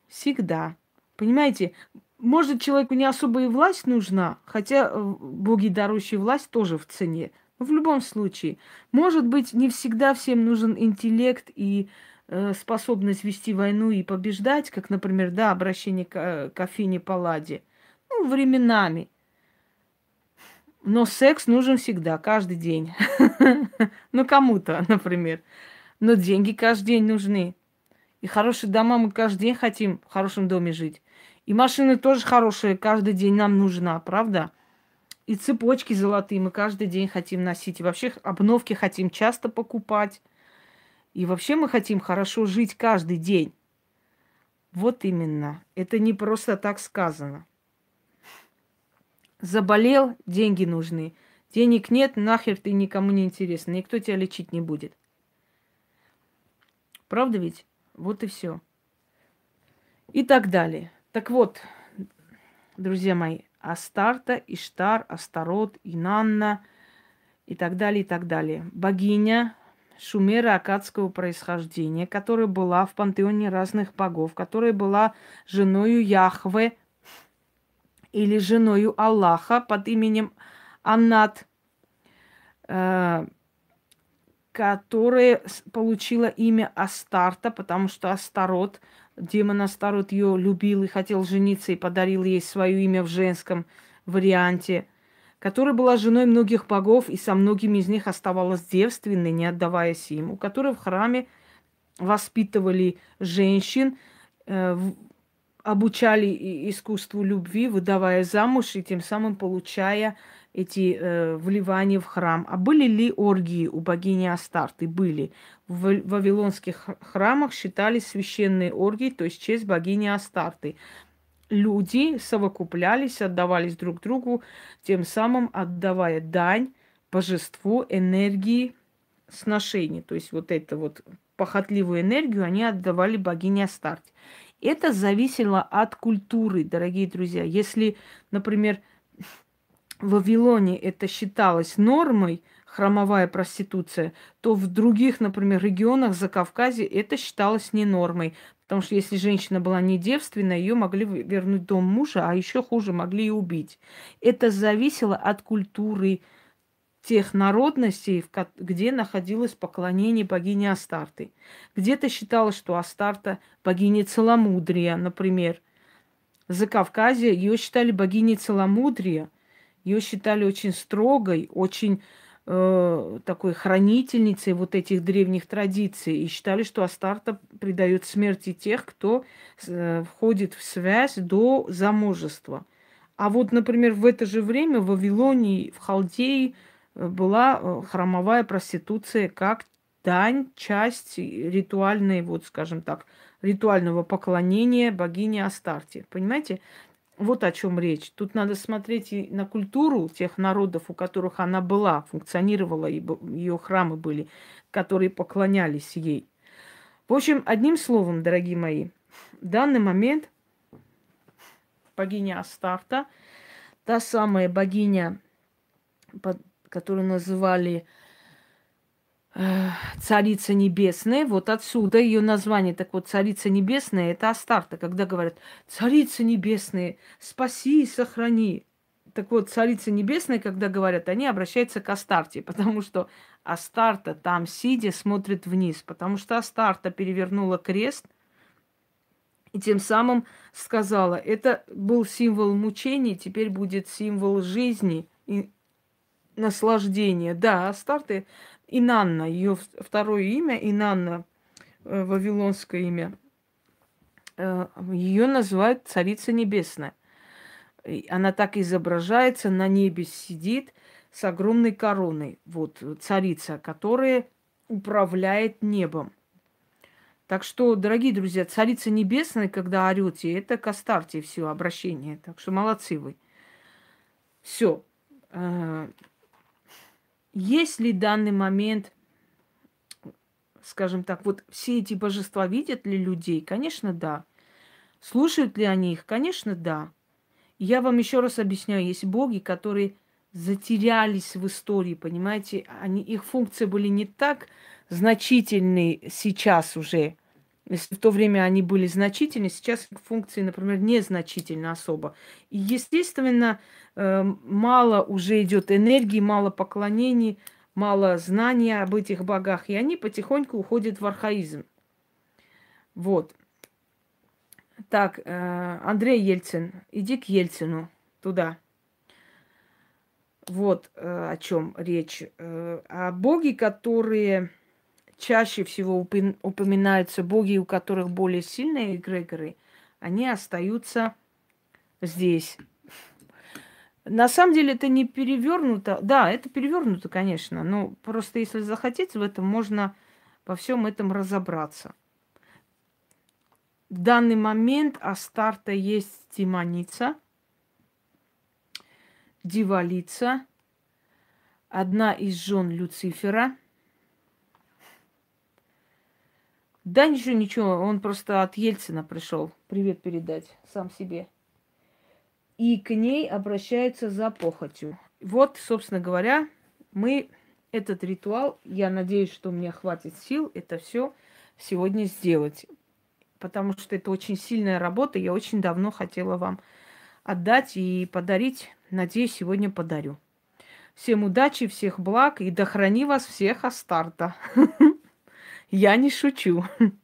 Всегда. Понимаете, может, человеку не особо и власть нужна, хотя э, боги, дарующие власть, тоже в цене. Но в любом случае, может быть, не всегда всем нужен интеллект и э, способность вести войну и побеждать, как, например, да, обращение к, э, к Афине Палладе. Ну, временами. Но секс нужен всегда, каждый день. Ну, кому-то, например. Но деньги каждый день нужны. И хорошие дома мы каждый день хотим в хорошем доме жить. И машины тоже хорошие, каждый день нам нужна, правда? И цепочки золотые мы каждый день хотим носить. И вообще обновки хотим часто покупать. И вообще мы хотим хорошо жить каждый день. Вот именно. Это не просто так сказано. Заболел, деньги нужны. Денег нет, нахер ты никому не интересен. Никто тебя лечить не будет. Правда ведь? Вот и все. И так далее. Так вот, друзья мои, Астарта, Иштар, Астарот, Инанна и так далее, и так далее. Богиня шумера акадского происхождения, которая была в пантеоне разных богов, которая была женою Яхве или женою Аллаха под именем Аннат, э, которая получила имя Астарта, потому что Астарот – Демон Астарот ее любил и хотел жениться, и подарил ей свое имя в женском варианте, которая была женой многих богов и со многими из них оставалась девственной, не отдаваясь им, у которой в храме воспитывали женщин, э, обучали искусству любви, выдавая замуж и тем самым получая эти э, вливания в храм. А были ли оргии у богини Астарты? Были. В вавилонских храмах считались священные оргии, то есть честь богини Астарты. Люди совокуплялись, отдавались друг другу, тем самым отдавая дань божеству энергии сношений. То есть вот эту вот похотливую энергию они отдавали богине Астарте. Это зависело от культуры, дорогие друзья. Если, например, в Вавилоне это считалось нормой, храмовая проституция, то в других, например, регионах за Кавказе это считалось не нормой. Потому что если женщина была не девственная, ее могли вернуть в дом мужа, а еще хуже, могли и убить. Это зависело от культуры тех народностей, где находилось поклонение богини Астарты. Где-то считалось, что Астарта богиня целомудрия, например. За Кавказе ее считали богиней целомудрия, ее считали очень строгой, очень э, такой хранительницей вот этих древних традиций. И считали, что Астарта придает смерти тех, кто э, входит в связь до замужества. А вот, например, в это же время в Вавилонии, в Халдее э, была э, храмовая проституция как дань, часть ритуальной, вот скажем так, ритуального поклонения богине Астарте. Понимаете? Вот о чем речь. Тут надо смотреть и на культуру тех народов, у которых она была, функционировала, и ее храмы были, которые поклонялись ей. В общем, одним словом, дорогие мои, в данный момент богиня Астарта, та самая богиня, которую называли Царица Небесная, вот отсюда ее название. Так вот, Царица Небесная – это Астарта, когда говорят «Царица Небесная, спаси и сохрани». Так вот, Царица Небесная, когда говорят, они обращаются к Астарте, потому что Астарта там, сидя, смотрит вниз, потому что Астарта перевернула крест и тем самым сказала, это был символ мучений, теперь будет символ жизни и наслаждения. Да, Астарты Инанна, ее второе имя, Инанна, э, вавилонское имя, э, ее называют Царица Небесная. Она так изображается, на небе сидит с огромной короной. Вот царица, которая управляет небом. Так что, дорогие друзья, Царица Небесная, когда орете, это к все обращение. Так что молодцы вы. Все. Есть ли данный момент, скажем так, вот все эти божества видят ли людей? Конечно, да. Слушают ли они их? Конечно, да. Я вам еще раз объясняю, есть боги, которые затерялись в истории, понимаете? Они, их функции были не так значительны сейчас уже. Если в то время они были значительны, сейчас их функции, например, незначительны особо. И, естественно, э, мало уже идет энергии, мало поклонений, мало знания об этих богах, и они потихоньку уходят в архаизм. Вот. Так, э, Андрей Ельцин, иди к Ельцину туда. Вот э, о чем речь. Э, о боге, которые чаще всего упоминаются, боги, у которых более сильные эгрегоры, они остаются здесь. На самом деле это не перевернуто. Да, это перевернуто, конечно. Но просто если захотеть в этом, можно во всем этом разобраться. В данный момент Астарта есть демоница, дивалица, одна из жен Люцифера. Да ничего, ничего, он просто от Ельцина пришел. Привет передать сам себе. И к ней обращается за похотью. Вот, собственно говоря, мы этот ритуал, я надеюсь, что мне хватит сил это все сегодня сделать потому что это очень сильная работа. Я очень давно хотела вам отдать и подарить. Надеюсь, сегодня подарю. Всем удачи, всех благ и да храни вас всех Астарта. Я не шучу.